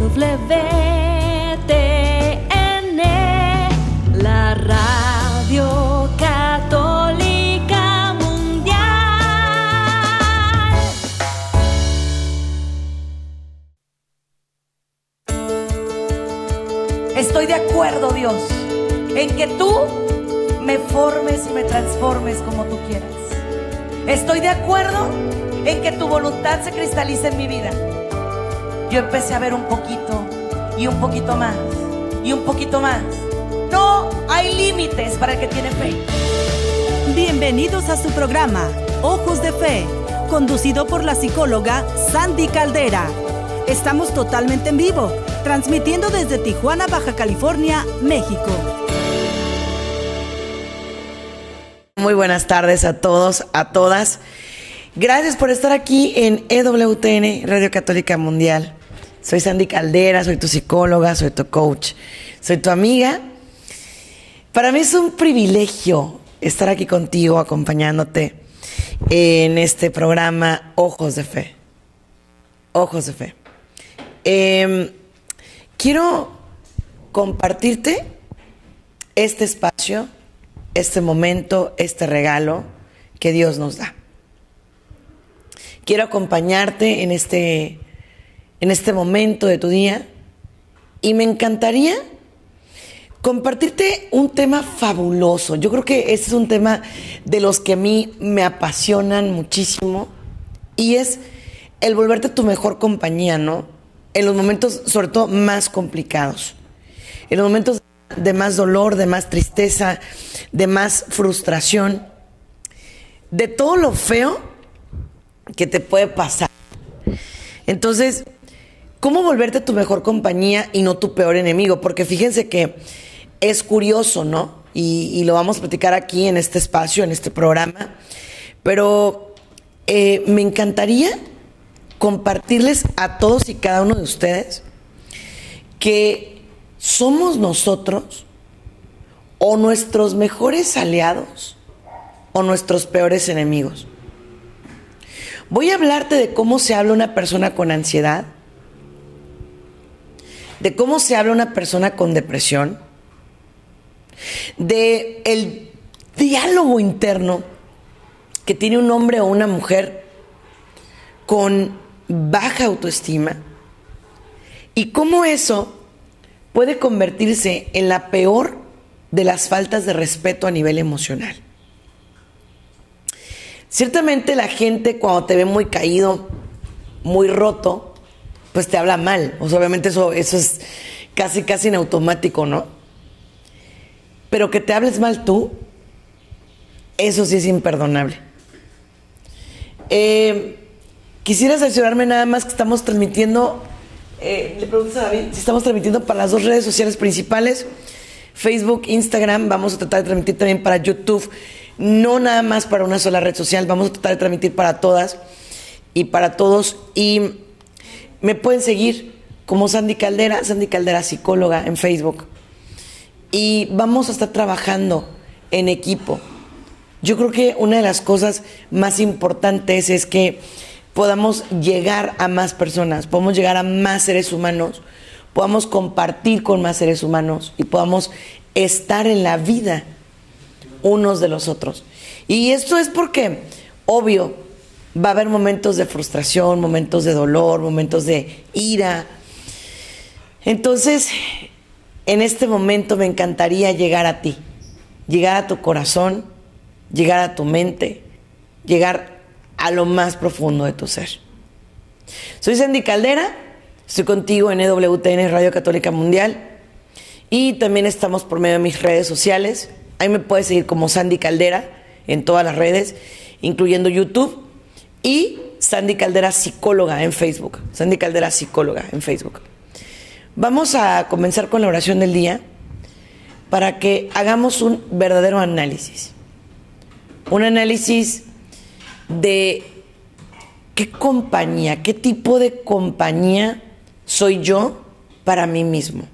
WTN, la radio católica mundial. Estoy de acuerdo, Dios, en que tú me formes y me transformes como tú quieras. Estoy de acuerdo en que tu voluntad se cristalice en mi vida. Yo empecé a ver un poquito y un poquito más y un poquito más. No hay límites para el que tiene fe. Bienvenidos a su programa, Ojos de Fe, conducido por la psicóloga Sandy Caldera. Estamos totalmente en vivo, transmitiendo desde Tijuana, Baja California, México. Muy buenas tardes a todos, a todas. Gracias por estar aquí en EWTN, Radio Católica Mundial. Soy Sandy Caldera, soy tu psicóloga, soy tu coach, soy tu amiga. Para mí es un privilegio estar aquí contigo, acompañándote en este programa Ojos de Fe. Ojos de Fe. Eh, quiero compartirte este espacio, este momento, este regalo que Dios nos da. Quiero acompañarte en este, en este momento de tu día y me encantaría compartirte un tema fabuloso. Yo creo que este es un tema de los que a mí me apasionan muchísimo y es el volverte tu mejor compañía, ¿no? En los momentos, sobre todo, más complicados. En los momentos de más dolor, de más tristeza, de más frustración, de todo lo feo que te puede pasar. Entonces, ¿cómo volverte tu mejor compañía y no tu peor enemigo? Porque fíjense que es curioso, ¿no? Y, lo vamos a platicar aquí en este espacio, en este programa. Pero eh, me encantaría compartirles a todos y cada uno de ustedes que somos nosotros o nuestros mejores aliados o nuestros peores enemigos. Voy a hablarte de cómo se habla una persona con ansiedad, de cómo se habla una persona con depresión, de el diálogo interno que tiene un hombre o una mujer con baja autoestima y cómo eso puede convertirse en la peor de las faltas de respeto a nivel emocional. Ciertamente la gente cuando te ve muy caído, muy roto, pues te habla mal. O sea, obviamente eso, es casi, casi en automático, ¿no? Pero que te hables mal tú, eso sí es imperdonable. Eh, quisiera asegurarme nada más que estamos transmitiendo, eh, le preguntas a David, si estamos transmitiendo para las dos redes sociales principales, Facebook, Instagram, vamos a tratar de transmitir también para YouTube, no nada más para una sola red social, vamos a tratar de transmitir para todas y para todos. Y me pueden seguir como Sandy Caldera, Sandy Caldera psicóloga en Facebook. Y vamos a estar trabajando en equipo. Yo creo que una de las cosas más importantes es que podamos llegar a más personas, podamos llegar a más seres humanos, podamos compartir con más seres humanos y podamos estar en la vida unos de los otros. Y esto es porque, obvio, va a haber momentos de frustración, momentos de dolor, momentos de ira. Entonces, en este momento me encantaría llegar a ti, llegar a tu corazón, llegar a tu mente, llegar a lo más profundo de tu ser. Soy Sandy Caldera, estoy contigo en EWTN Radio Católica Mundial y también estamos por medio de mis redes sociales. Ahí me puedes seguir como Sandy Caldera en todas las redes, incluyendo YouTube y Sandy Caldera Psicóloga en Facebook. Sandy Caldera Psicóloga en Facebook. Vamos a comenzar con la oración del día para que hagamos un verdadero análisis. Un análisis de qué compañía, qué tipo de compañía soy yo para mí mismo.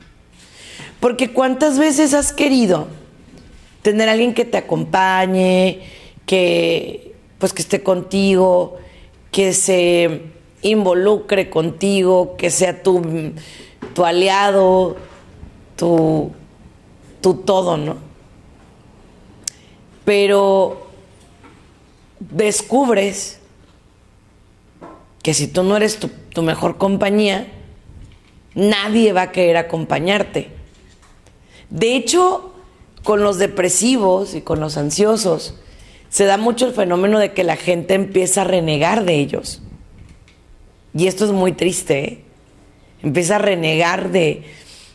Porque cuántas veces has querido tener a alguien que te acompañe, que pues que esté contigo, que se involucre contigo, que sea tu tu aliado, tu, tu todo, ¿no? Pero descubres que si tú no eres tu, tu mejor compañía, nadie va a querer acompañarte. De hecho, con los depresivos y con los ansiosos, se da mucho el fenómeno de que la gente empieza a renegar de ellos. Y esto es muy triste. ¿eh? Empieza a renegar de,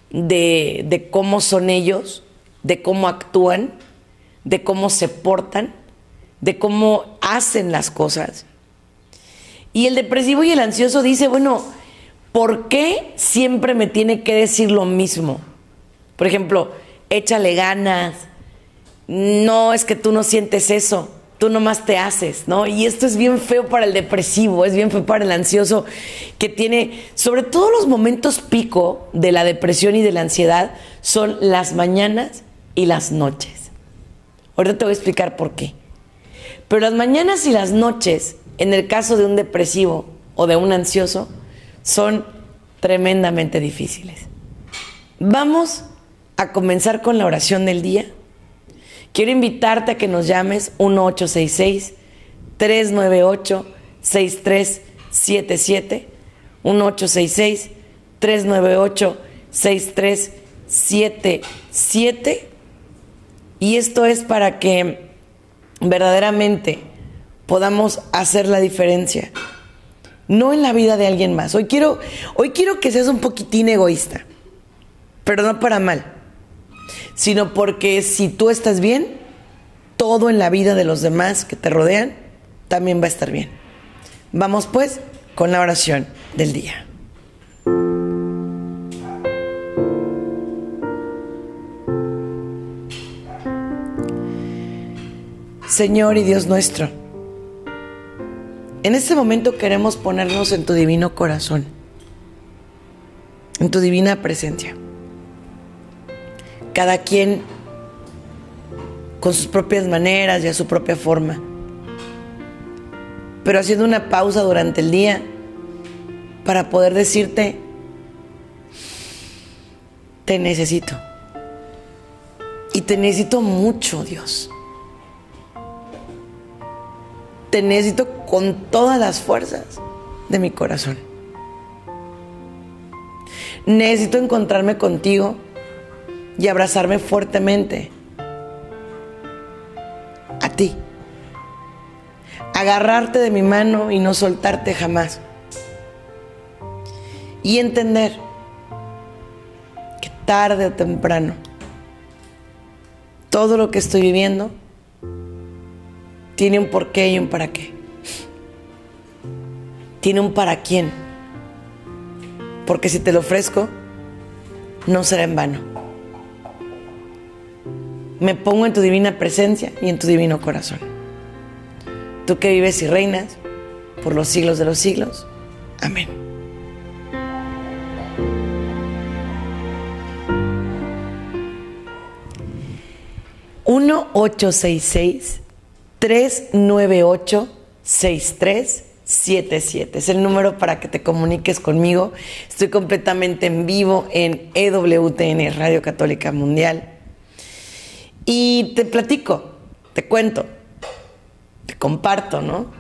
de, de cómo son ellos, de cómo actúan, de cómo se portan, de cómo hacen las cosas. Y el depresivo y el ansioso dice, bueno, ¿por qué siempre me tiene que decir lo mismo? Por ejemplo, échale ganas, no es que tú no sientes eso, tú nomás te haces, ¿no? Y esto es bien feo para el depresivo, es bien feo para el ansioso, que tiene, sobre todo los momentos pico de la depresión y de la ansiedad, son las mañanas y las noches. Ahorita te voy a explicar por qué. Pero las mañanas y las noches, en el caso de un depresivo o de un ansioso, son tremendamente difíciles. Vamos a comenzar con la oración del día. Quiero invitarte a que nos llames 1866-398-6377. 1866-398-6377. Y esto es para que verdaderamente podamos hacer la diferencia. No en la vida de alguien más. Hoy quiero, hoy quiero que seas un poquitín egoísta, pero no para mal sino porque si tú estás bien, todo en la vida de los demás que te rodean también va a estar bien. Vamos pues con la oración del día. Señor y Dios nuestro, en este momento queremos ponernos en tu divino corazón, en tu divina presencia cada quien con sus propias maneras y a su propia forma. Pero haciendo una pausa durante el día para poder decirte, te necesito. Y te necesito mucho, Dios. Te necesito con todas las fuerzas de mi corazón. Necesito encontrarme contigo y abrazarme fuertemente a ti. Agarrarte de mi mano y no soltarte jamás. Y entender que tarde o temprano todo lo que estoy viviendo tiene un porqué y un para qué. Tiene un para quién. Porque si te lo ofrezco, no será en vano me pongo en tu divina presencia y en tu divino corazón. Tú que vives y reinas por los siglos de los siglos. Amén. Uno ocho seis seis tres nueve ocho seis tres siete siete es el número para que te comuniques conmigo. Estoy completamente en vivo en EWTN Radio Católica Mundial y te platico, te cuento, te comparto, ¿no?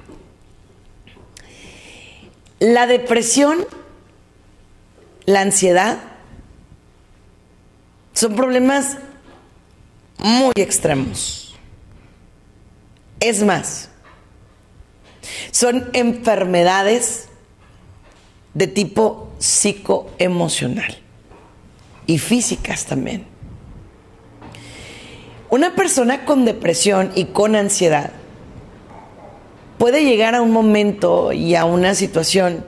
La depresión, la ansiedad, son problemas muy extremos. Es más, son enfermedades de tipo psicoemocional y físicas también. Una persona con depresión y con ansiedad puede llegar a un momento y a una situación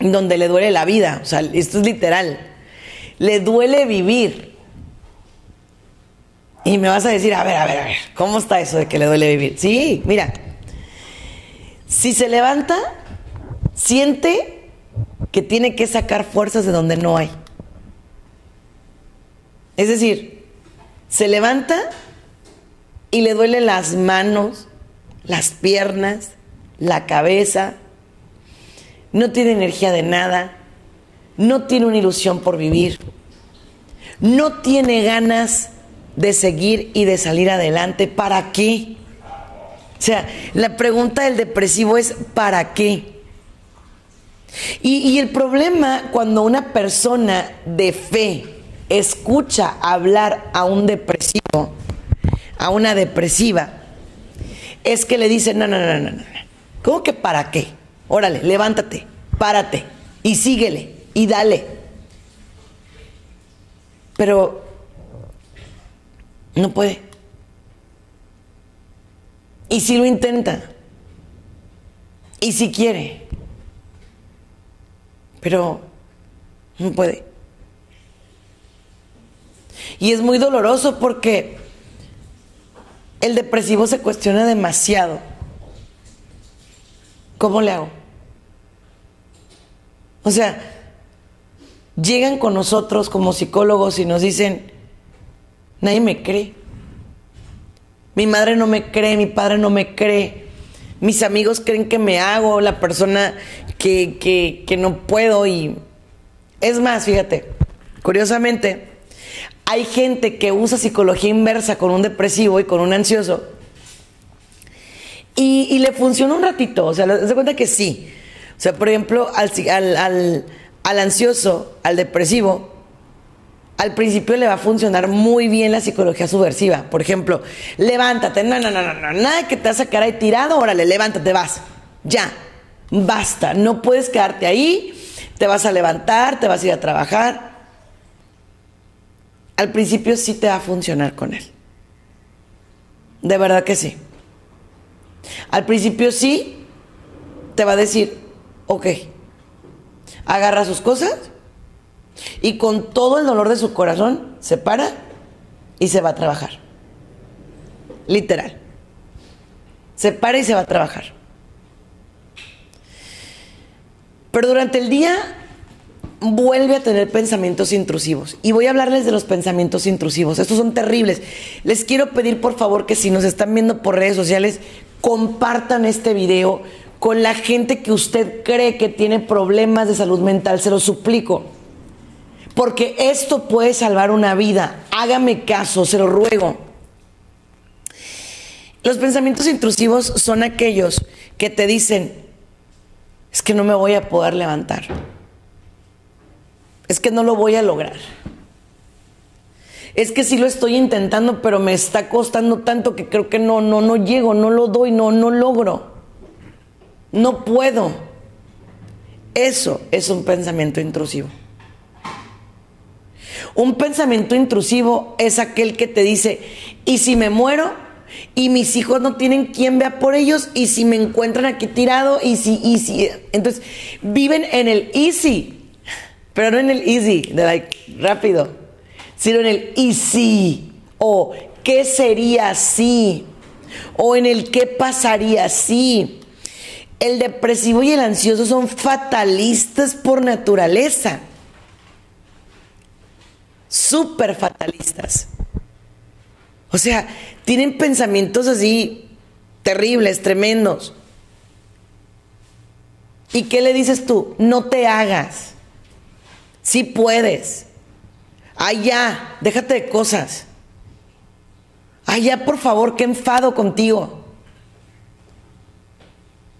donde le duele la vida, o sea, esto es literal, le duele vivir. Y me vas a decir, a ver, a ver, a ver, ¿cómo está eso de que le duele vivir? Sí, mira, si se levanta, siente que tiene que sacar fuerzas de donde no hay. Es decir, se levanta y le duelen las manos, las piernas, la cabeza, no tiene energía de nada, no tiene una ilusión por vivir, no tiene ganas de seguir y de salir adelante. ¿Para qué? O sea, la pregunta del depresivo es ¿para qué? Y, y el problema cuando una persona de fe escucha hablar a un depresivo, a una depresiva, es que le dicen, no, no, no, no, no. ¿Cómo que para qué? Órale, levántate, párate y síguele y dale. Pero no puede. Y si lo intenta. Y si quiere. Pero no puede. Y es muy doloroso porque el depresivo se cuestiona demasiado. ¿Cómo le hago? O sea, llegan con nosotros como psicólogos y nos dicen, nadie me cree. Mi madre no me cree, mi padre no me cree. Mis amigos creen que me hago la persona que, que, que no puedo. Y es más, fíjate, curiosamente, hay gente que usa psicología inversa con un depresivo y con un ansioso. Y, le funciona un ratito, o sea, se cuenta que sí. O sea, por ejemplo, al, ansioso, al depresivo, al principio le va a funcionar muy bien la psicología subversiva. Por ejemplo, levántate, no, no, no, no, no, nada que te vas a quedar ahí tirado, órale, levántate, vas. Ya, basta, no puedes quedarte ahí, te vas a levantar, te vas a ir a trabajar al principio sí te va a funcionar con él. De verdad que sí. Al principio sí te va a decir, ok, agarra sus cosas y con todo el dolor de su corazón se para y se va a trabajar. Literal. Se para y se va a trabajar. Pero durante el día vuelve a tener pensamientos intrusivos. Y voy a hablarles de los pensamientos intrusivos. Estos son terribles. Les quiero pedir por favor que si nos están viendo por redes sociales, compartan este video con la gente que usted cree que tiene problemas de salud mental. Se lo suplico. Porque esto puede salvar una vida. Hágame caso, se lo ruego. Los pensamientos intrusivos son aquellos que te dicen, es que no me voy a poder levantar es que no lo voy a lograr. Es que sí lo estoy intentando, pero me está costando tanto que creo que no, no, no llego, no lo doy, no, no logro. No puedo. Eso es un pensamiento intrusivo. Un pensamiento intrusivo es aquel que te dice, ¿y si me muero? Y mis hijos no tienen quien vea por ellos, y si me encuentran aquí tirado, y si, y si. Entonces, viven en el easy. Pero no en el easy, de like, rápido, sino en el easy o qué sería si o en el qué pasaría si. El depresivo y el ansioso son fatalistas por naturaleza. Súper fatalistas. O sea, tienen pensamientos así terribles, tremendos. ¿Y qué le dices tú? No te hagas. Sí puedes. Ya, déjate de cosas. Ya, por favor, qué enfado contigo.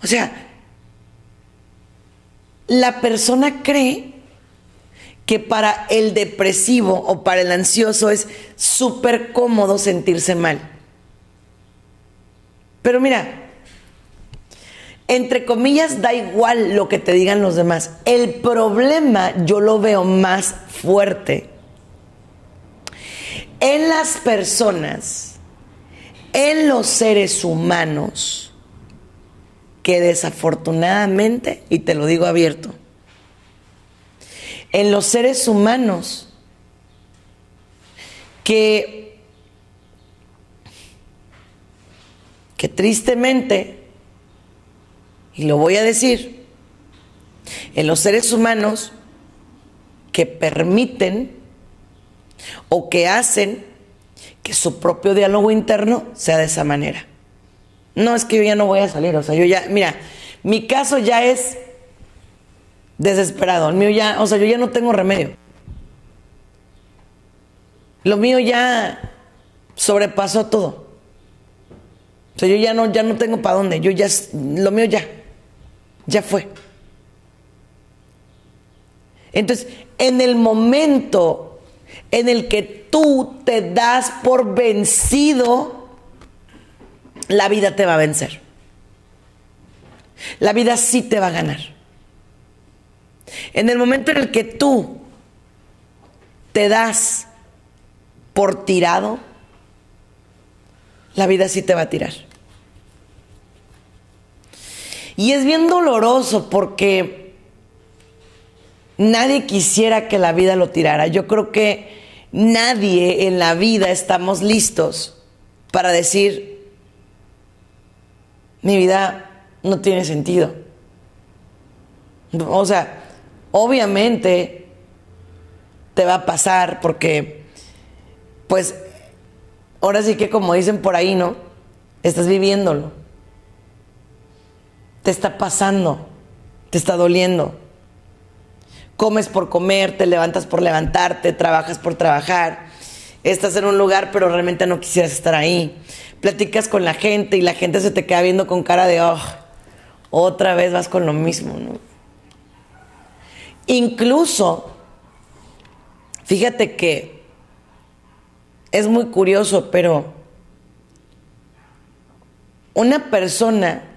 O sea, la persona cree que para el depresivo o para el ansioso es súper cómodo sentirse mal. Pero mira, entre comillas, da igual lo que te digan los demás. El problema yo lo veo más fuerte en las personas, en los seres humanos, que desafortunadamente, y te lo digo abierto, en los seres humanos que, que tristemente y lo voy a decir, en los seres humanos que permiten o que hacen que su propio diálogo interno sea de esa manera. No es que yo ya no voy a salir, o sea, yo ya, mira, mi caso ya es desesperado. El mío ya, o sea, yo ya no tengo remedio. Lo mío ya sobrepasó todo. O sea, yo ya no, ya no tengo para dónde. Yo ya, lo mío ya, ya fue. Entonces, en el momento en el que tú te das por vencido, la vida te va a vencer. La vida sí te va a ganar. En el momento en el que tú te das por tirado, la vida sí te va a tirar. Y es bien doloroso porque nadie quisiera que la vida lo tirara. Yo creo que nadie en la vida estamos listos para decir, mi vida no tiene sentido. O sea, obviamente te va a pasar porque, pues, ahora sí que como dicen por ahí, ¿no? Estás viviéndolo te está pasando, te está doliendo. Comes por comer, te levantas por levantarte, trabajas por trabajar. Estás en un lugar, pero realmente no quisieras estar ahí. Platicas con la gente y la gente se te queda viendo con cara de, oh, otra vez vas con lo mismo, ¿no? Incluso, fíjate que es muy curioso, pero una persona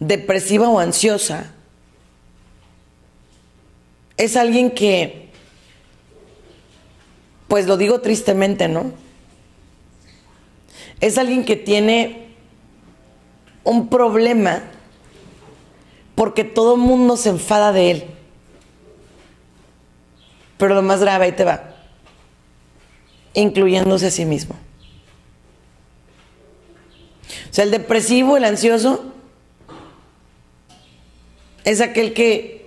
depresiva o ansiosa es alguien que, pues lo digo tristemente, ¿no? Es alguien que tiene un problema porque todo el mundo se enfada de él. Pero lo más grave ahí te va, incluyéndose a sí mismo. O sea, el depresivo, el ansioso, es aquel que,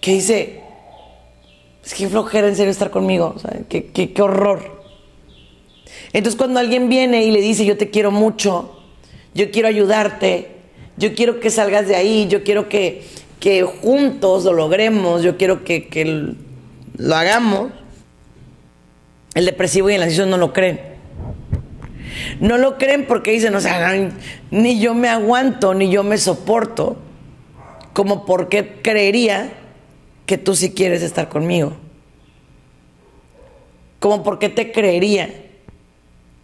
que dice, es que flojera en serio estar conmigo, o qué, horror. Entonces cuando alguien viene y le dice, yo te quiero mucho, yo quiero ayudarte, yo quiero que salgas de ahí, yo quiero que, que juntos lo logremos, yo quiero que, que lo hagamos, el depresivo y el ansioso no lo creen. No lo creen porque dicen, o sea, ni yo me aguanto, ni yo me soporto como por qué creería que tú sí quieres estar conmigo. Como por qué te creería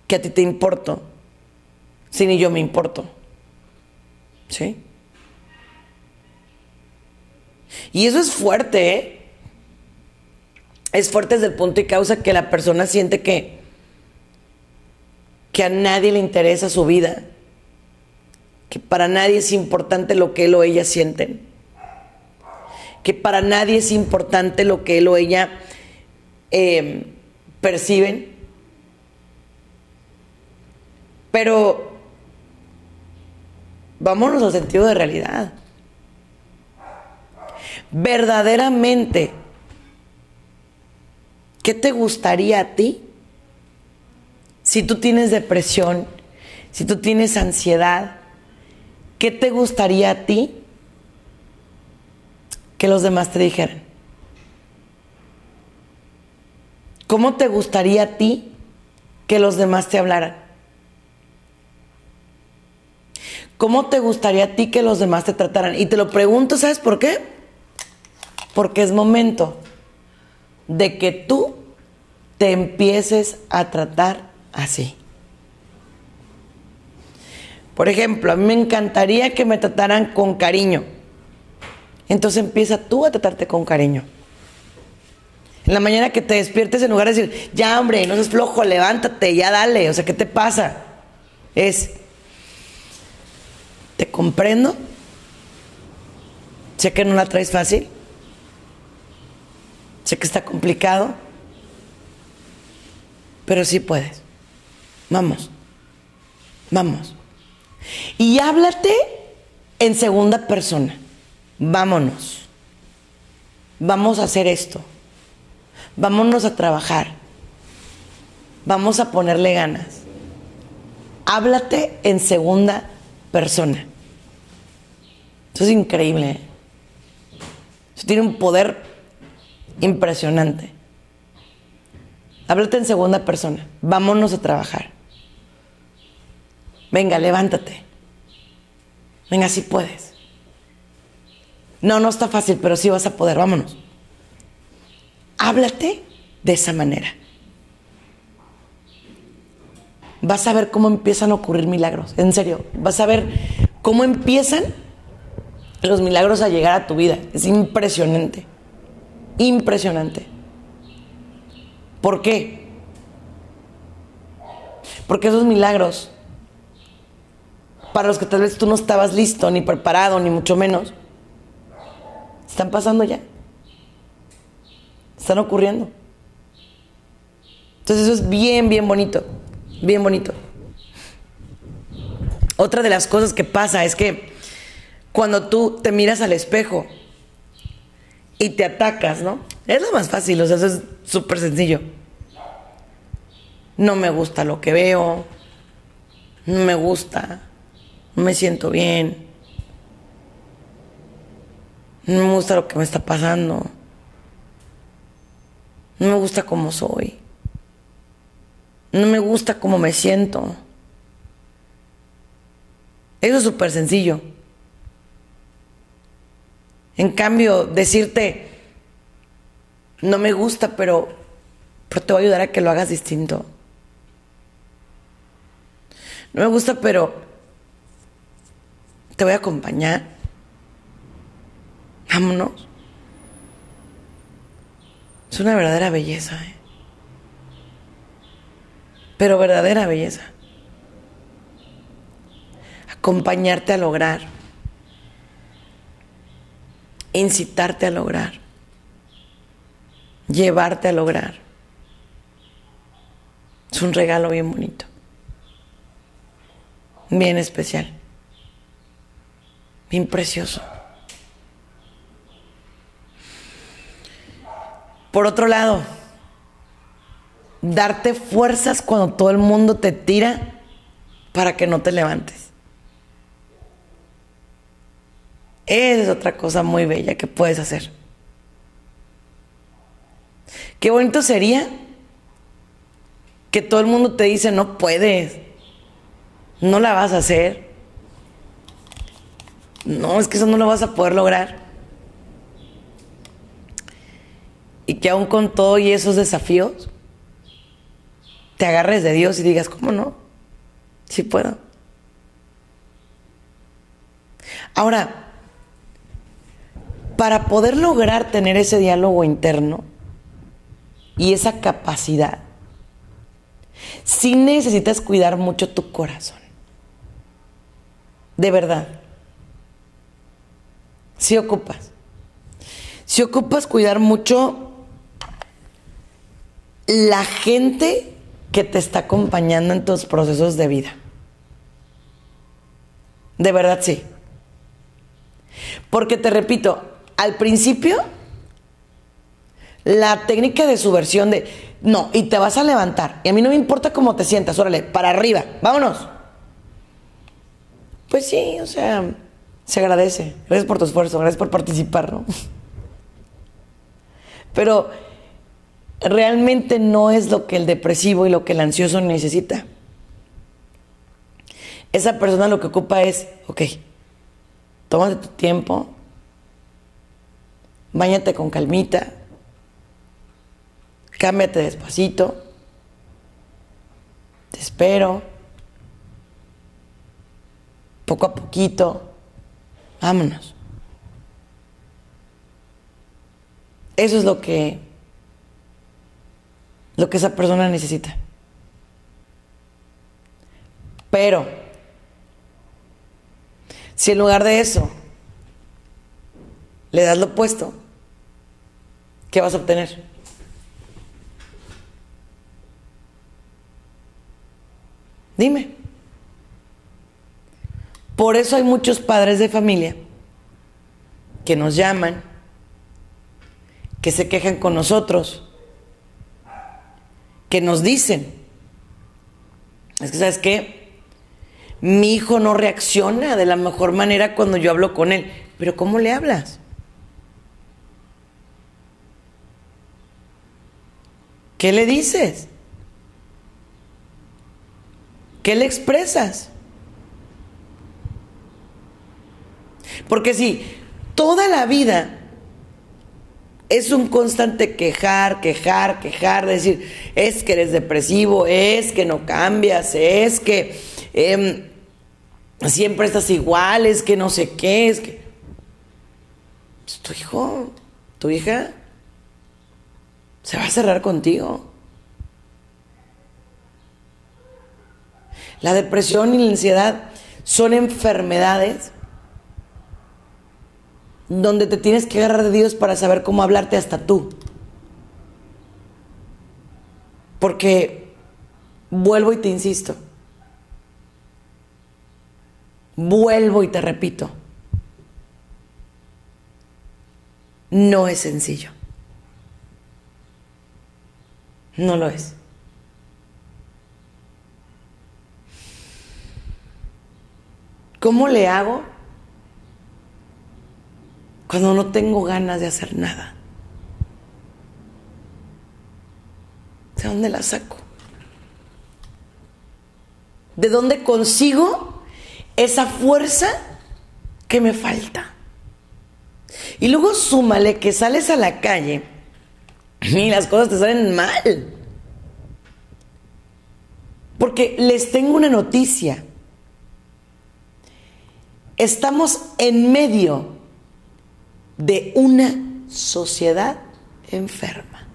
que a ti te importo si ni yo me importo. ¿Sí? Y eso es fuerte, ¿eh? Es fuerte desde el punto y causa que la persona siente que, que a nadie le interesa su vida que para nadie es importante lo que él o ella sienten, que para nadie es importante lo que él o ella em, perciben. Pero vámonos al sentido de realidad. Verdaderamente, ¿qué te gustaría a ti si tú tienes depresión, si tú tienes ansiedad, ¿qué te gustaría a ti que los demás te dijeran? ¿Cómo te gustaría a ti que los demás te hablaran? ¿Cómo te gustaría a ti que los demás te trataran? Y te lo pregunto, ¿sabes por qué? Porque es momento de que tú te empieces a tratar así. Por ejemplo, a mí me encantaría que me trataran con cariño. Entonces empieza tú a tratarte con cariño. En la mañana que te despiertes, en lugar de decir, ya hombre, no seas flojo, levántate, ya dale, o sea, ¿qué te pasa? Es, te comprendo, sé que no la traes fácil, sé que está complicado, pero sí puedes. Vamos, vamos. Y háblate en segunda persona. Vámonos. Vamos a hacer esto. Vámonos a trabajar. Vamos a ponerle ganas. Háblate en segunda persona. Eso es increíble. ¿eh? Eso tiene un poder impresionante. Háblate en segunda persona. Vámonos a trabajar. Venga, levántate. Venga, si puedes. No, no está fácil, pero sí vas a poder. Vámonos. Háblate de esa manera. Vas a ver cómo empiezan a ocurrir milagros. En serio, vas a ver cómo empiezan los milagros a llegar a tu vida. Es impresionante. Impresionante. ¿Por qué? Porque esos milagros, para los que tal vez tú no estabas listo, ni preparado, ni mucho menos, están pasando ya. Están ocurriendo. Entonces eso es bien, bien bonito. Bien bonito. Otra de las cosas que pasa es que cuando tú te miras al espejo y te atacas, ¿no? Es lo más fácil, o sea, eso es súper sencillo. No me gusta lo que veo, no me gusta, no me siento bien, no me gusta lo que me está pasando, no me gusta cómo soy, no me gusta cómo me siento. Eso es súper sencillo. En cambio, decirte, no me gusta, pero, pero te voy a ayudar a que lo hagas distinto. No me gusta, pero te voy a acompañar. Vámonos. Es una verdadera belleza, ¿eh? Pero verdadera belleza. Acompañarte a lograr. Incitarte a lograr. Llevarte a lograr. Es un regalo bien bonito. Bien especial. Bien precioso. Por otro lado, darte fuerzas cuando todo el mundo te tira para que no te levantes. Esa es otra cosa muy bella que puedes hacer. Qué bonito sería que todo el mundo te dice, no puedes, no la vas a hacer. No, es que eso no lo vas a poder lograr. Y que aún con todo y esos desafíos, te agarres de Dios y digas, ¿cómo no? Sí puedo. Ahora, para poder lograr tener ese diálogo interno y esa capacidad, sí necesitas cuidar mucho tu corazón. De verdad. Sí ocupas. Si ocupas cuidar mucho la gente que te está acompañando en tus procesos de vida. De verdad sí. Porque te repito, al principio, la técnica de subversión de, no, y te vas a levantar, y a mí no me importa cómo te sientas, órale, para arriba, vámonos. Pues sí, o sea, se agradece. Gracias por tu esfuerzo, gracias por participar, ¿no? Pero realmente no es lo que el depresivo y lo que el ansioso necesita. Esa persona lo que ocupa es, ok, tómate tu tiempo, bañate con calmita, cámbiate despacito, te espero, poco a poquito, vámonos. Eso es lo que lo que esa persona necesita. Pero, si en lugar de eso le das lo opuesto, ¿qué vas a obtener? Dime. Por eso hay muchos padres de familia que nos llaman, que se quejan con nosotros, que nos dicen, es que, ¿sabes qué? Mi hijo no reacciona de la mejor manera cuando yo hablo con él, pero ¿cómo le hablas? ¿Qué le dices? ¿Qué le expresas? Porque si toda la vida es un constante quejar, quejar, quejar, decir, es que eres depresivo, es que no cambias, es que em, siempre estás igual, es que no sé qué, es que... Pues, tu hijo, tu hija, se va a cerrar contigo. La depresión y la ansiedad son enfermedades donde te tienes que agarrar de Dios para saber cómo hablarte hasta tú. Porque vuelvo y te insisto, vuelvo y te repito, no es sencillo. No lo es. ¿Cómo le hago cuando no tengo ganas de hacer nada? ¿De dónde la saco? ¿De dónde consigo esa fuerza que me falta? Y luego súmale que sales a la calle y las cosas te salen mal. Porque les tengo una noticia. Estamos en medio de una sociedad enferma.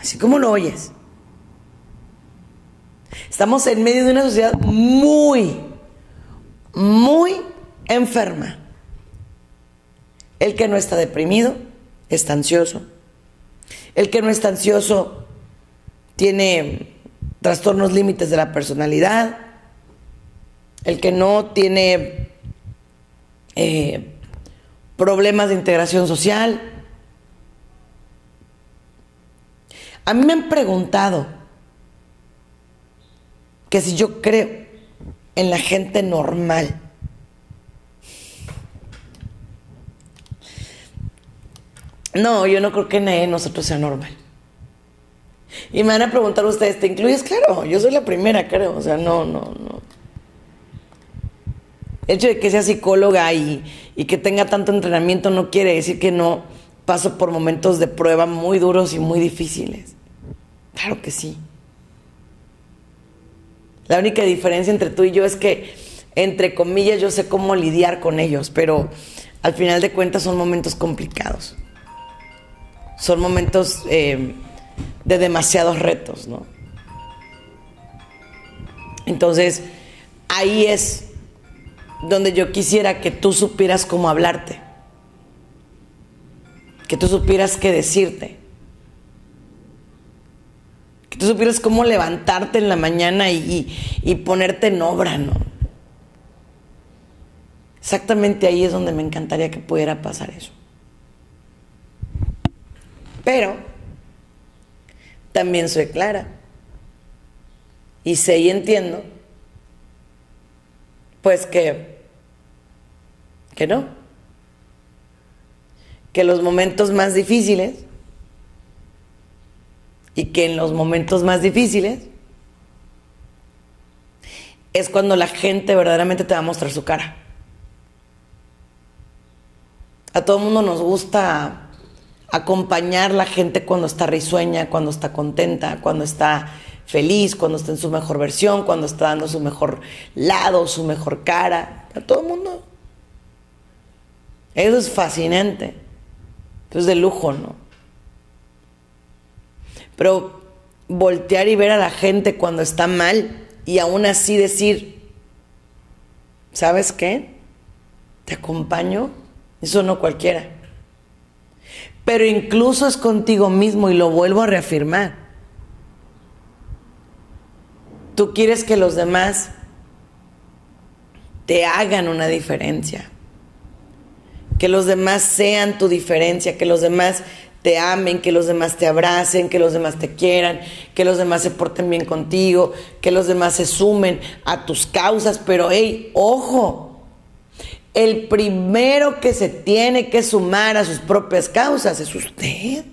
Así como lo oyes. Estamos en medio de una sociedad muy, muy enferma. El que no está deprimido está ansioso. El que no está ansioso tiene trastornos límites de la personalidad. El que no tiene eh, problemas de integración social. A mí me han preguntado que si yo creo en la gente normal. No, yo no creo que nadie de nosotros sea normal. Y me van a preguntar ustedes, ¿te incluyes? Claro, yo soy la primera, creo. O sea, no, no, no. El hecho de que sea psicóloga y, y que tenga tanto entrenamiento no quiere decir que no paso por momentos de prueba muy duros y muy difíciles. Claro que sí. La única diferencia entre tú y yo es que, entre comillas, yo sé cómo lidiar con ellos, pero al final de cuentas son momentos complicados son momentos eh, de demasiados retos, ¿no? Entonces, ahí es donde yo quisiera que tú supieras cómo hablarte, que tú supieras qué decirte, que tú supieras cómo levantarte en la mañana y, y ponerte en obra, ¿no? Exactamente ahí es donde me encantaría que pudiera pasar eso. Pero también soy clara. Y sé y entiendo, pues que, que no. Que los momentos más difíciles y que en los momentos más difíciles es cuando la gente verdaderamente te va a mostrar su cara. A todo el mundo nos gusta acompañar la gente cuando está risueña, cuando está contenta, cuando está feliz, cuando está en su mejor versión, cuando está dando su mejor lado, su mejor cara, a todo el mundo. Eso es fascinante. Eso es de lujo, ¿no? Pero voltear y ver a la gente cuando está mal y aún así decir, ¿sabes qué? Te acompaño, eso no cualquiera pero incluso es contigo mismo y lo vuelvo a reafirmar. Tú quieres que los demás te hagan una diferencia, que los demás sean tu diferencia, que los demás te amen, que los demás te abracen, que los demás te quieran, que los demás se porten bien contigo, que los demás se sumen a tus causas, pero hey, ojo, el primero que se tiene que sumar a sus propias causas es usted.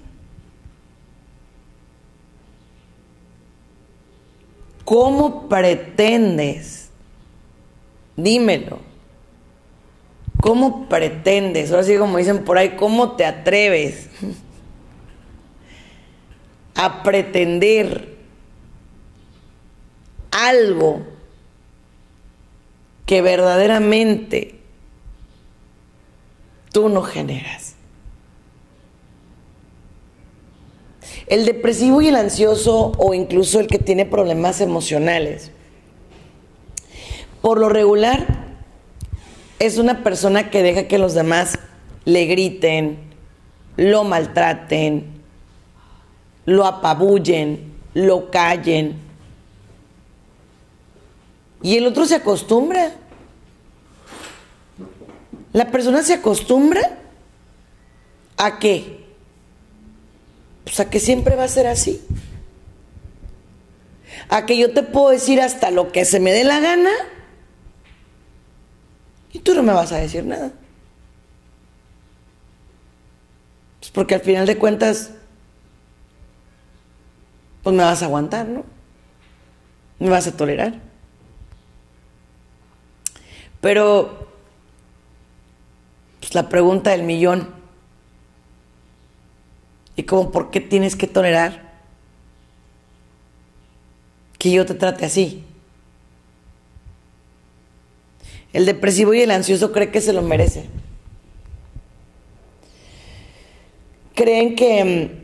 ¿Cómo pretendes? Dímelo. ¿Cómo pretendes? Ahora sí, como dicen por ahí, ¿cómo te atreves a pretender algo que verdaderamente tú no generas? El depresivo y el ansioso o incluso el que tiene problemas emocionales, por lo regular es una persona que deja que los demás le griten, lo maltraten, lo apabullen, lo callen. Y el otro se acostumbra. La persona se acostumbra a qué? Pues a que siempre va a ser así. A que yo te puedo decir hasta lo que se me dé la gana y tú no me vas a decir nada. Pues porque al final de cuentas, pues me vas a aguantar, ¿no? Me vas a tolerar. Pero, pues la pregunta del millón, ¿y cómo por qué tienes que tolerar que yo te trate así? El depresivo y el ansioso cree que se lo merece. Creen que,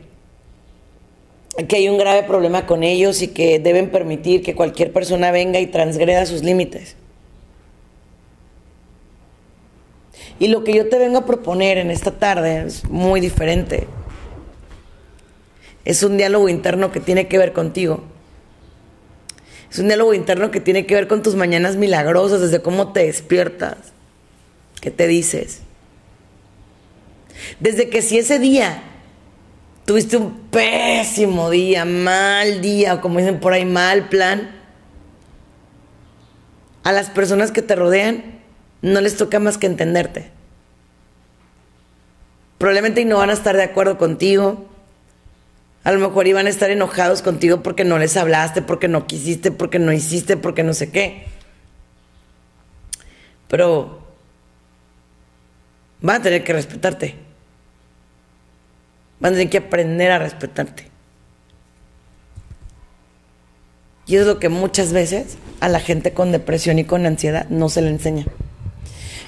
mm, que hay un grave problema con ellos y que deben permitir que cualquier persona venga y transgreda sus límites. Y lo que yo te vengo a proponer en esta tarde es muy diferente. Es un diálogo interno que tiene que ver contigo. Es un diálogo interno que tiene que ver con tus mañanas milagrosas, desde cómo te despiertas, qué te dices. Desde que si ese día tuviste un pésimo día, mal día, o como dicen por ahí, mal plan, a las personas que te rodean no les toca más que entenderte. Probablemente no van a estar de acuerdo contigo, a lo mejor iban a estar enojados contigo porque no les hablaste, porque no quisiste, porque no hiciste, porque no sé qué. Pero van a tener que respetarte. Van a tener que aprender a respetarte. Y es lo que muchas veces a la gente con depresión y con ansiedad no se le enseña.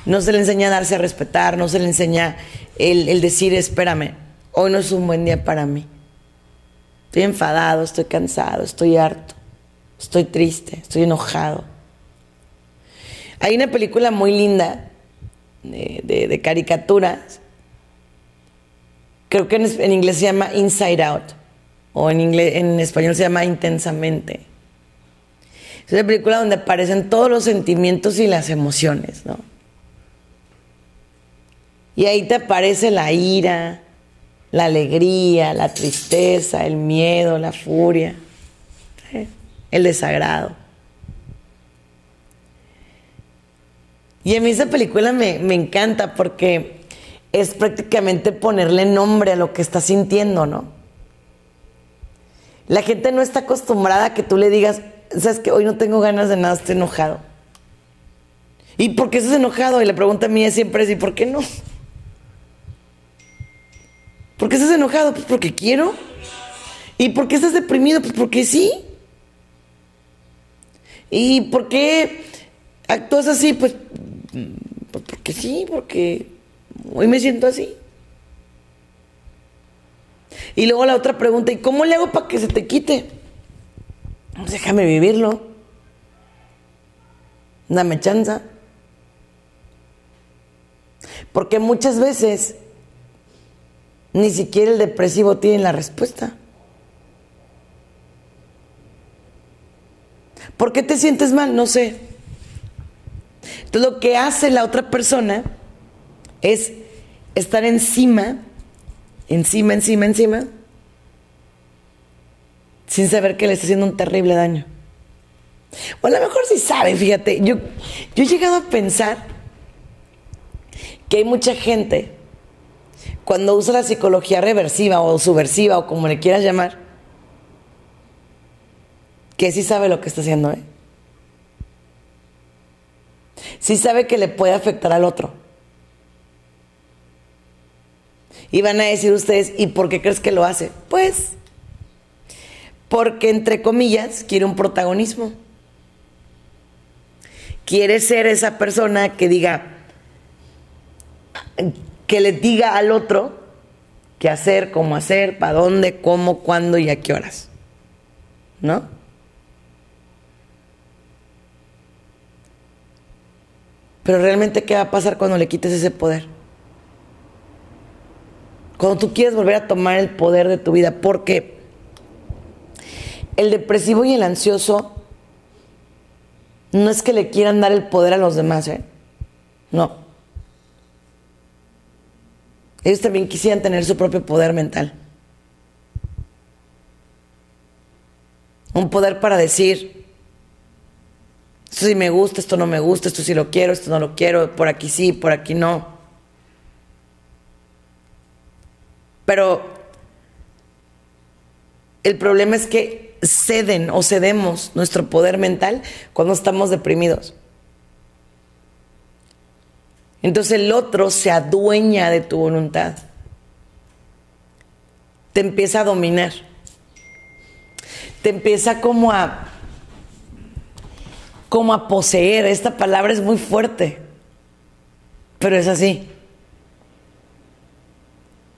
No se le enseña a darse a respetar, no se le enseña el, el decir, espérame, hoy no es un buen día para mí Estoy enfadado, estoy cansado, estoy harto, estoy triste, estoy enojado. Hay una película muy linda de, caricaturas. Creo que en, inglés se llama Inside Out o en, en español se llama Intensamente. Es una película donde aparecen todos los sentimientos y las emociones, ¿no? Y ahí te aparece la ira, la alegría, la tristeza, el miedo, la furia, el desagrado. Y a mí esa película me, me, encanta porque es prácticamente ponerle nombre a lo que estás sintiendo, ¿no? La gente no está acostumbrada a que tú le digas, sabes que hoy no tengo ganas de nada, estoy enojado. ¿Y por qué estás enojado? Y la pregunta mía siempre es, ¿y por qué no? ¿Por qué estás enojado? Pues porque quiero. ¿Y por qué estás deprimido? Pues porque sí. ¿Y por qué actúas así? Pues, pues porque sí, porque hoy me siento así. Y luego la otra pregunta, ¿y cómo le hago para que se te quite? Pues déjame vivirlo. Dame chanza. Porque muchas veces ni siquiera el depresivo tiene la respuesta. ¿Por qué te sientes mal? No sé. Entonces lo que hace la otra persona es estar encima, encima, encima, encima, sin saber que le está haciendo un terrible daño. O a lo mejor sí sabe, fíjate. Yo, yo he llegado a pensar que hay mucha gente cuando usa la psicología reversiva o subversiva o como le quieras llamar, que sí sabe lo que está haciendo, ¿eh? Sí sabe que le puede afectar al otro. Y van a decir ustedes, ¿y por qué crees que lo hace? Pues, porque entre comillas quiere un protagonismo. Quiere ser esa persona que diga, que le diga al otro qué hacer, cómo hacer, para dónde, cómo, cuándo y a qué horas. ¿No? Pero realmente, ¿qué va a pasar cuando le quites ese poder? Cuando tú quieres volver a tomar el poder de tu vida, porque el depresivo y el ansioso no es que le quieran dar el poder a los demás, ¿eh? No. Ellos también quisieran tener su propio poder mental. Un poder para decir, esto sí me gusta, esto no me gusta, esto sí lo quiero, esto no lo quiero, por aquí sí, por aquí no. Pero el problema es que ceden o cedemos nuestro poder mental cuando estamos deprimidos. Entonces el otro se adueña de tu voluntad. Te empieza a dominar. Te empieza como a como a poseer. Esta palabra es muy fuerte, pero es así.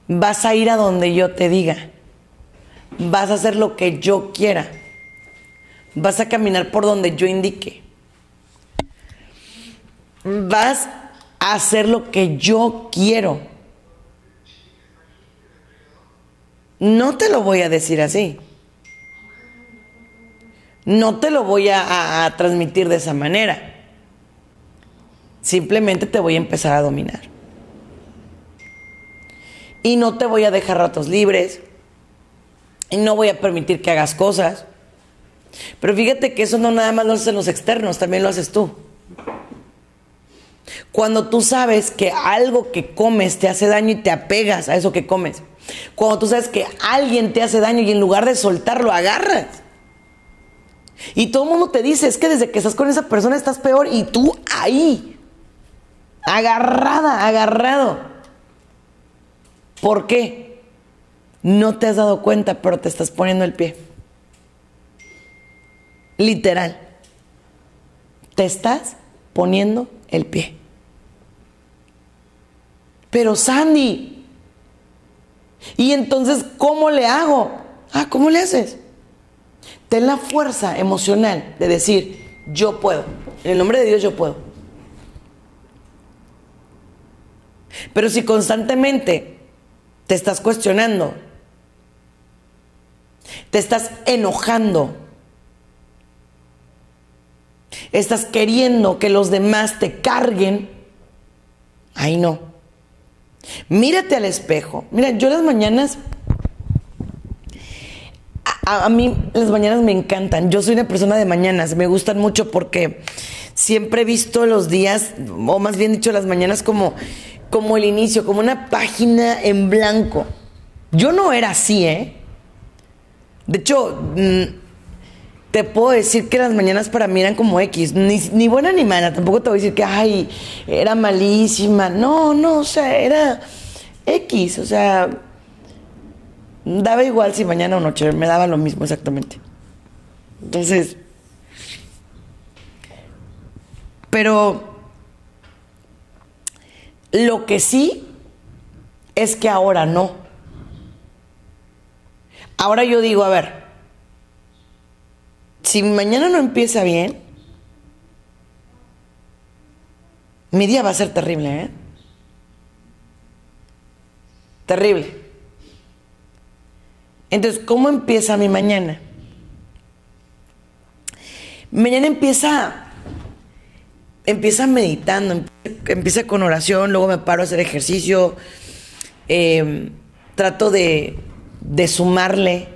Vas a ir a donde yo te diga. Vas a hacer lo que yo quiera. Vas a caminar por donde yo indique. Vas a hacer lo que yo quiero. No te lo voy a decir así. No te lo voy a, transmitir de esa manera. Simplemente te voy a empezar a dominar. Y no te voy a dejar ratos libres. Y no voy a permitir que hagas cosas. Pero fíjate que eso no nada más lo hacen los externos, también lo haces tú. Cuando tú sabes que algo que comes te hace daño y te apegas a eso que comes. Cuando tú sabes que alguien te hace daño y en lugar de soltarlo, agarras. Y todo el mundo te dice, es que desde que estás con esa persona estás peor y tú ahí, agarrada, agarrado. ¿Por qué? No te has dado cuenta, pero te estás poniendo el pie. Literal. Te estás poniendo el pie. Pero Sandy, ¿y entonces cómo le hago? Ah, ¿cómo le haces? Ten la fuerza emocional de decir, yo puedo. En el nombre de Dios yo puedo. Pero si constantemente te estás cuestionando, te estás enojando, estás queriendo que los demás te carguen, ahí no. Mírate al espejo. Mira, yo las mañanas a, mí las mañanas me encantan. Yo soy una persona de mañanas, me gustan mucho porque siempre he visto los días, o más bien dicho las mañanas como, como el inicio, como una página en blanco. Yo no era así, ¿eh? De hecho, mm, te puedo decir que las mañanas para mí eran como X, ni, ni, buena ni mala, tampoco te voy a decir que, ay, era malísima, no, no, o sea, era X, o sea, Daba igual si mañana o noche, me daba lo mismo exactamente. Entonces, pero lo que sí es que ahora no. Ahora yo digo, a ver, si mañana no empieza bien, mi día va a ser terrible, ¿eh? Terrible. Entonces, ¿cómo empieza mi mañana? Mañana empieza, empieza meditando, empieza con oración, luego me paro a hacer ejercicio, em, trato de, sumarle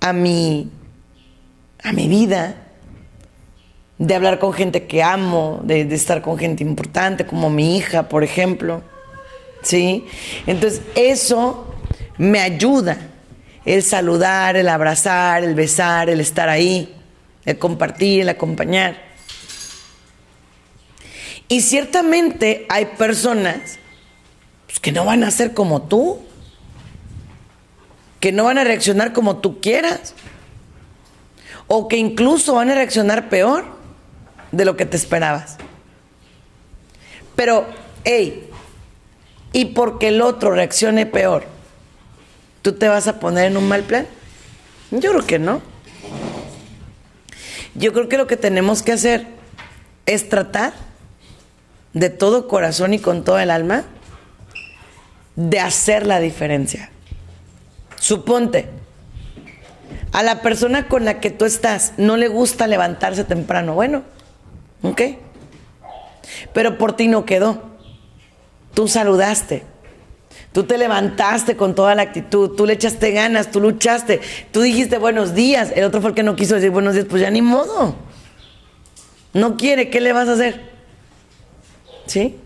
a mi, a mi vida, de hablar con gente que amo, de, estar con gente importante, como mi hija, por ejemplo. ¿Sí? Entonces, eso me ayuda. el saludar, el abrazar, el besar, el estar ahí, el compartir, el acompañar. Y ciertamente hay personas pues, que no van a ser como tú, que no van a reaccionar como tú quieras, o que incluso van a reaccionar peor de lo que te esperabas. Pero, hey, y porque el otro reaccione peor, ¿tú te vas a poner en un mal plan? Yo creo que no. Yo creo que lo que tenemos que hacer es tratar de todo corazón y con todo el alma de hacer la diferencia. Suponte, a la persona con la que tú estás no le gusta levantarse temprano. Bueno, ¿ok? Pero por ti no quedó. Tú saludaste. Tú te levantaste con toda la actitud, tú le echaste ganas, tú luchaste, tú dijiste buenos días. El otro fue el que no quiso decir buenos días, pues ya ni modo. No quiere, ¿qué le vas a hacer? ¿Sí?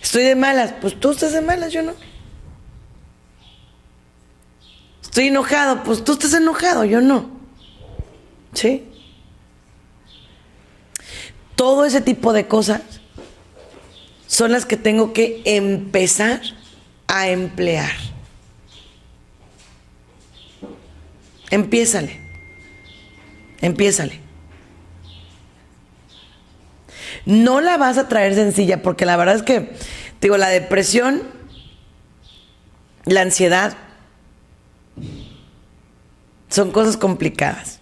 Estoy de malas, pues tú estás de malas, yo no. Estoy enojado, pues tú estás enojado, yo no. ¿Sí? Todo ese tipo de cosas son las que tengo que empezar a emplear. Empiézale. Empiézale. No la vas a traer sencilla porque la verdad es que, digo, la depresión, la ansiedad, son cosas complicadas.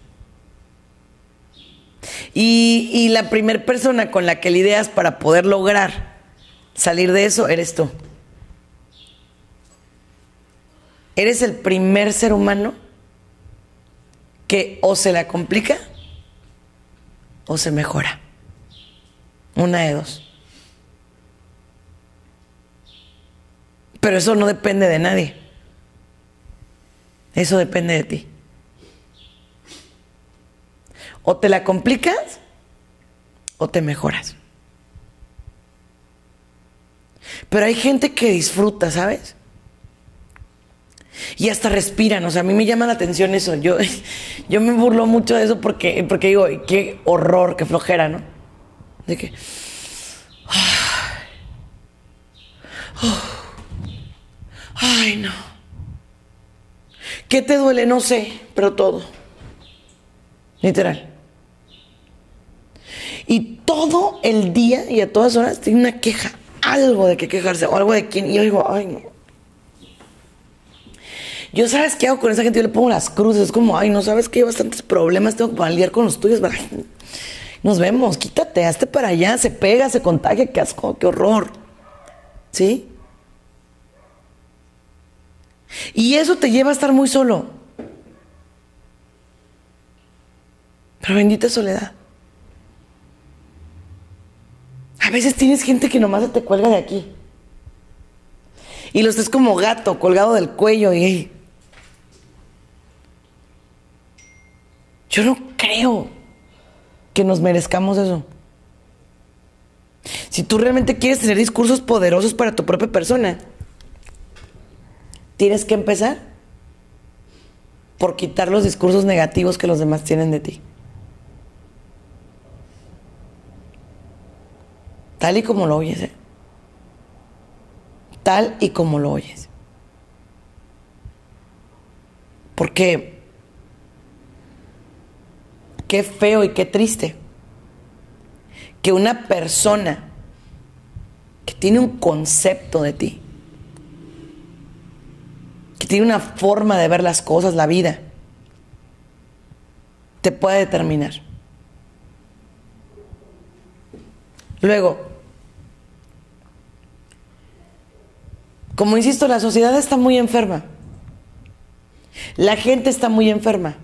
Y, la primera persona con la que lidias para poder lograr salir de eso eres tú. Eres el primer ser humano que o se la complica o se mejora. Una de dos. Pero eso no depende de nadie. Eso depende de ti. O te la complicas o te mejoras. Pero hay gente que disfruta, ¿sabes? Y hasta respiran, o sea, a mí me llama la atención eso. Yo, yo me burlo mucho de eso porque, porque digo, qué horror, qué flojera, ¿no? De que. Ay, no. ¿Qué te duele? No sé, pero todo. Literal. Y todo el día y a todas horas tiene una queja algo de que quejarse o algo de quien. Y yo digo, ay, no. Yo, ¿sabes qué hago con esa gente? Yo le pongo las cruces. Es como, ay, no sabes que hay bastantes problemas. Tengo que lidiar con los tuyos. Nos vemos, quítate, hazte para allá. Se pega, se contagia. Qué asco, qué horror. ¿Sí? Y eso te lleva a estar muy solo. Pero bendita soledad. A veces tienes gente que nomás te cuelga de aquí. Y los es como gato colgado del cuello y... Yo no creo que nos merezcamos eso. Si tú realmente quieres tener discursos poderosos para tu propia persona, tienes que empezar por quitar los discursos negativos que los demás tienen de ti. Tal y como lo oyes, ¿eh? Tal y como lo oyes. Porque qué feo y qué triste que una persona que tiene un concepto de ti, que tiene una forma de ver las cosas, la vida, te pueda determinar. Luego, Como insisto, la sociedad está muy enferma. La gente está muy enferma.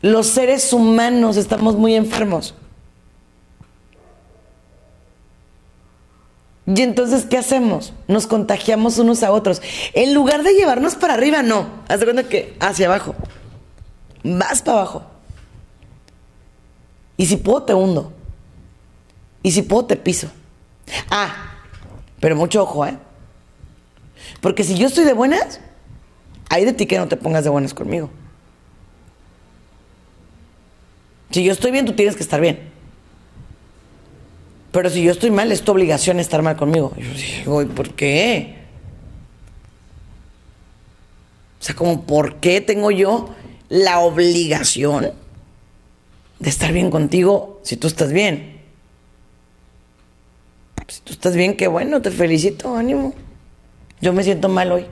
Los seres humanos estamos muy enfermos. Y entonces, ¿qué hacemos? Nos contagiamos unos a otros. En lugar de llevarnos para arriba, no. Haz de cuenta que hacia abajo. Vas para abajo. Y si puedo, te hundo. Y si puedo, te piso. Ah, pero mucho ojo, ¿eh? Porque si yo estoy de buenas, hay de ti que no te pongas de buenas conmigo. Si yo estoy bien, tú tienes que estar bien. Pero si yo estoy mal, es tu obligación estar mal conmigo. Y yo digo, ¿y por qué? O sea, como, ¿por qué tengo yo la obligación de estar bien contigo si tú estás bien? Si tú estás bien, qué bueno, te felicito, ánimo. Yo me siento mal hoy.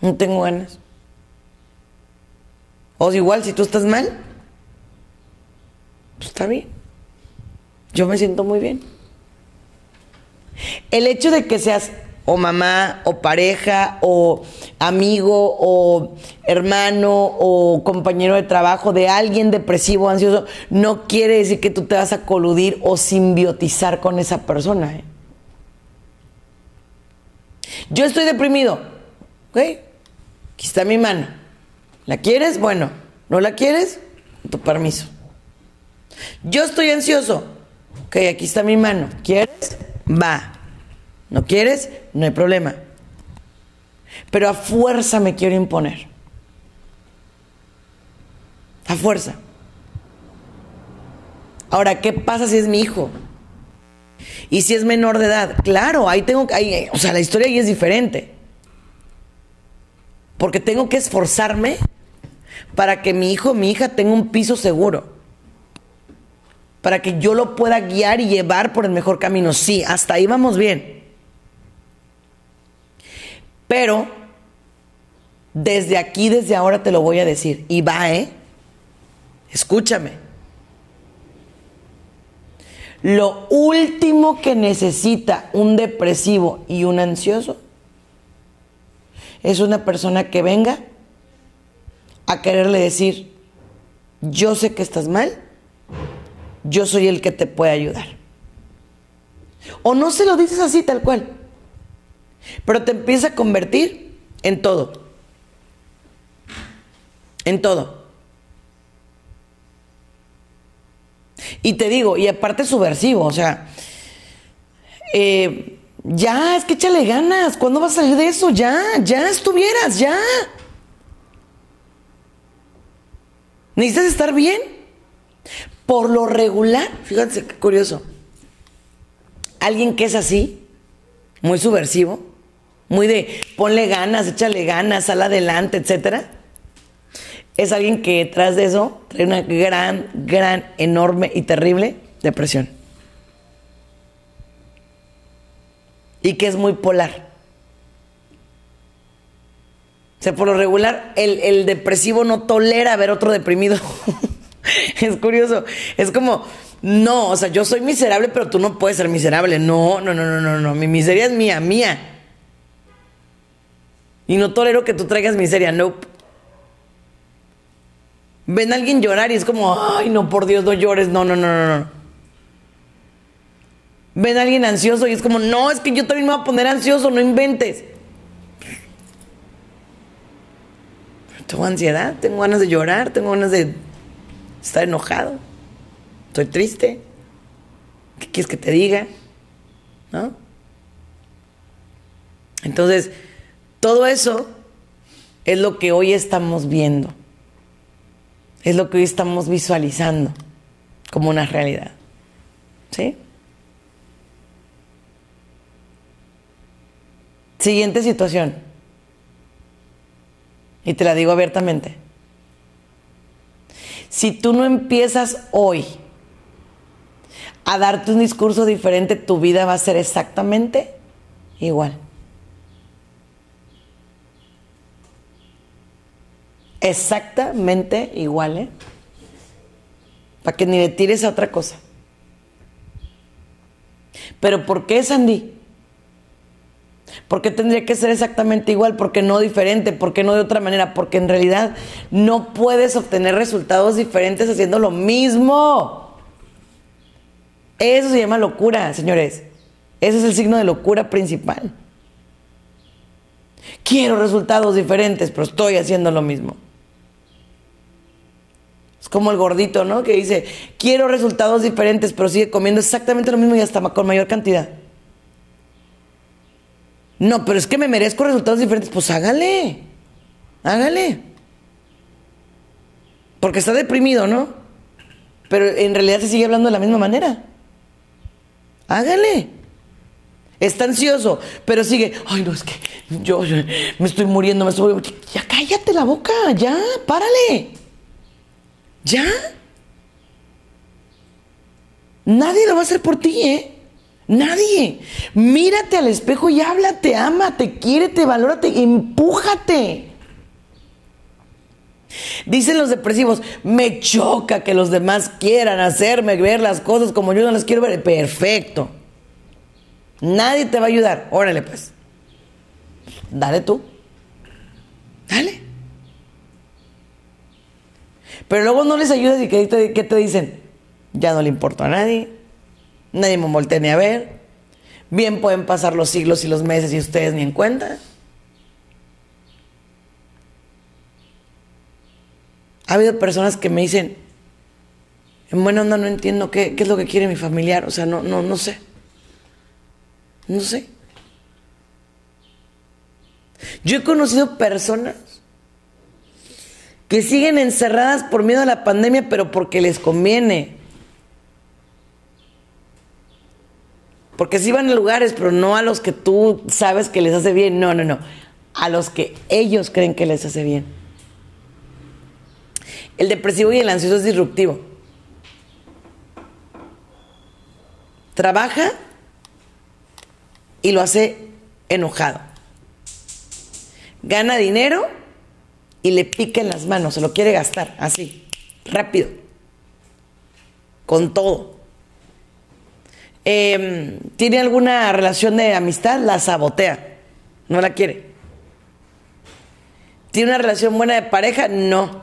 No tengo ganas. O igual, si tú estás mal, pues está bien. Yo me siento muy bien. El hecho de que seas o mamá, o pareja, o amigo, o hermano, o compañero de trabajo de alguien depresivo, ansioso, no quiere decir que tú te vas a coludir o simbiotizar con esa persona. ¿eh? Yo estoy deprimido, ¿ok? Aquí está mi mano. ¿La quieres? Bueno, ¿no la quieres? Tu permiso. Yo estoy ansioso. Ok, aquí está mi mano. ¿Quieres? Va. ¿No quieres? No hay problema. Pero a fuerza me quiero imponer. A fuerza. Ahora, ¿qué pasa si es mi hijo? Y si es menor de edad, claro, ahí tengo que, o sea, la historia ahí es diferente. Porque tengo que esforzarme para que mi hijo, mi hija tenga un piso seguro para que yo lo pueda guiar y llevar por el mejor camino. Sí, hasta ahí vamos bien. Pero desde aquí, desde ahora te lo voy a decir. Y va, ¿eh? Escúchame. Lo último que necesita un depresivo y un ansioso es una persona que venga a quererle decir, yo sé que estás mal, yo soy el que te puede ayudar. O no se lo dices así tal cual, pero te empieza a convertir en todo. En todo. Y te digo, y aparte subversivo, o sea, eh, ya, es que échale ganas, ¿cuándo vas a salir de eso? Ya, ya estuvieras, ya. Necesitas estar bien. Por lo regular, fíjense qué curioso, alguien que es así, muy subversivo, muy de ponle ganas, échale ganas, sal adelante, etcétera, es alguien que detrás de eso trae una gran, gran, enorme y terrible depresión. Y que es muy polar. O sea, por lo regular, el, el depresivo no tolera ver otro deprimido. es curioso. Es como, no, o sea, yo soy miserable, pero tú no puedes ser miserable. No, no, no, no, no, no. Mi miseria es mía, mía. Y no tolero que tú traigas miseria, no. Ven a alguien llorar y es como, ay, no, por Dios, no llores. No, no, no, no, no. Ven a alguien ansioso y es como, no, es que yo también me voy a poner ansioso, no inventes. Tengo ansiedad, tengo ganas de llorar, tengo ganas de estar enojado, estoy triste, ¿qué quieres que te diga? ¿No? Entonces, todo eso es lo que hoy estamos viendo, es lo que hoy estamos visualizando como una realidad. ¿Sí? Siguiente situación. Y te la digo abiertamente. Si tú no empiezas hoy a darte un discurso diferente, tu vida va a ser exactamente igual. Exactamente igual, ¿eh? Para que ni le tires a otra cosa. Pero ¿por qué, Sandy? ¿Por qué tendría que ser exactamente igual? ¿Por qué no diferente? ¿Por qué no de otra manera? Porque en realidad no puedes obtener resultados diferentes haciendo lo mismo. Eso se llama locura, señores. Ese es el signo de locura principal. Quiero resultados diferentes, pero estoy haciendo lo mismo. Es como el gordito, ¿no? Que dice, quiero resultados diferentes, pero sigue comiendo exactamente lo mismo y hasta con mayor cantidad. No, pero es que me merezco resultados diferentes. Pues hágale. Hágale. Porque está deprimido, ¿no? Pero en realidad se sigue hablando de la misma manera. Hágale. Está ansioso, pero sigue. Ay, no, es que yo, me estoy muriendo, me estoy. Ya cállate la boca, ya, párale. Ya. Nadie lo va a hacer por ti, ¿eh? Nadie. Mírate al espejo y háblate, ámate, quiérete, valórate, empújate. Dicen los depresivos, me choca que los demás quieran hacerme ver las cosas como yo no las quiero ver. Perfecto. Nadie te va a ayudar. Órale pues. Dale tú. Dale. Pero luego no les ayudas y ¿qué te, te dicen? Ya no le importa a nadie. Nadie me voltea ni a ver. Bien pueden pasar los siglos y los meses y ustedes ni en cuenta. Ha habido personas que me dicen, en buena onda no entiendo qué, qué es lo que quiere mi familiar. O sea, no, no, no sé. No sé. Yo he conocido personas que siguen encerradas por miedo a la pandemia, pero porque les conviene. Porque sí van a lugares, pero no a los que tú sabes que les hace bien. No, no, no. A los que ellos creen que les hace bien. El depresivo y el ansioso es disruptivo. Trabaja y lo hace enojado. Gana dinero y le pica en las manos, se lo quiere gastar, así, rápido, con todo. Em, ¿Tiene alguna relación de amistad? La sabotea, no la quiere. ¿Tiene una relación buena de pareja? No.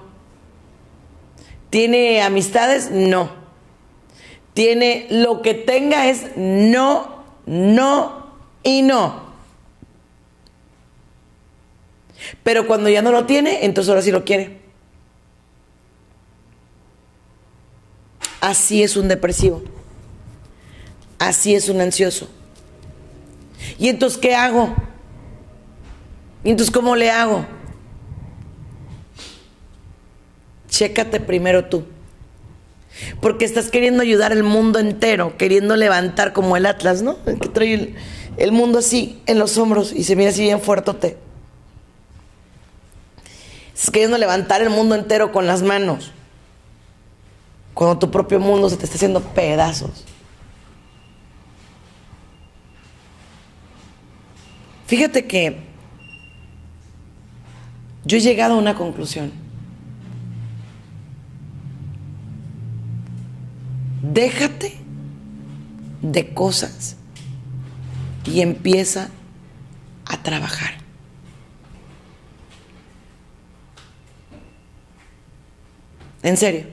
¿Tiene amistades? No. Tiene lo que tenga es no, no y no. Pero cuando ya no lo tiene, entonces ahora sí lo quiere. Así es un depresivo. Así es un ansioso. ¿Y entonces qué hago? ¿Y entonces cómo le hago? Chécate primero tú. Porque estás queriendo ayudar al mundo entero, queriendo levantar como el Atlas, ¿no? que trae el, el mundo así en los hombros y se mira así bien fuertote. Estás queriendo levantar el mundo entero con las manos. Cuando tu propio mundo se te está haciendo pedazos. Fíjate que yo he llegado a una conclusión. Déjate de cosas y empieza a trabajar. En serio.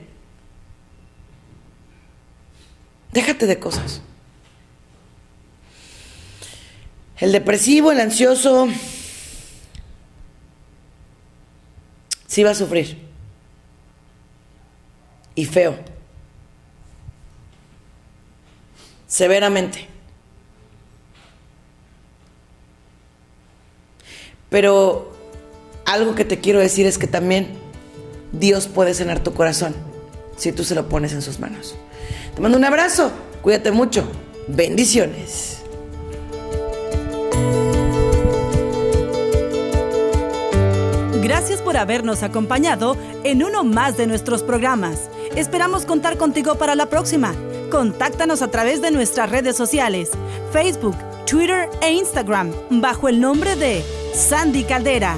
Déjate de cosas. El depresivo, el ansioso, sí va a sufrir. Y feo. Severamente. Pero algo que te quiero decir es que también Dios puede sanar tu corazón si tú se lo pones en sus manos. Te mando un abrazo, cuídate mucho, bendiciones. Gracias por habernos acompañado en uno más de nuestros programas. Esperamos contar contigo para la próxima. Contáctanos a través de nuestras redes sociales, Facebook, Twitter e Instagram, bajo el nombre de Sandy Caldera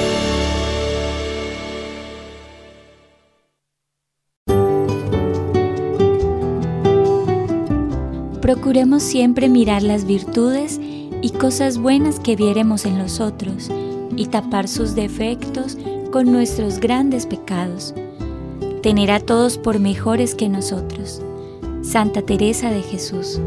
Procuremos siempre mirar las virtudes y cosas buenas que viéremos en los otros y tapar sus defectos con nuestros grandes pecados. Tener a todos por mejores que nosotros. Santa Teresa de Jesús.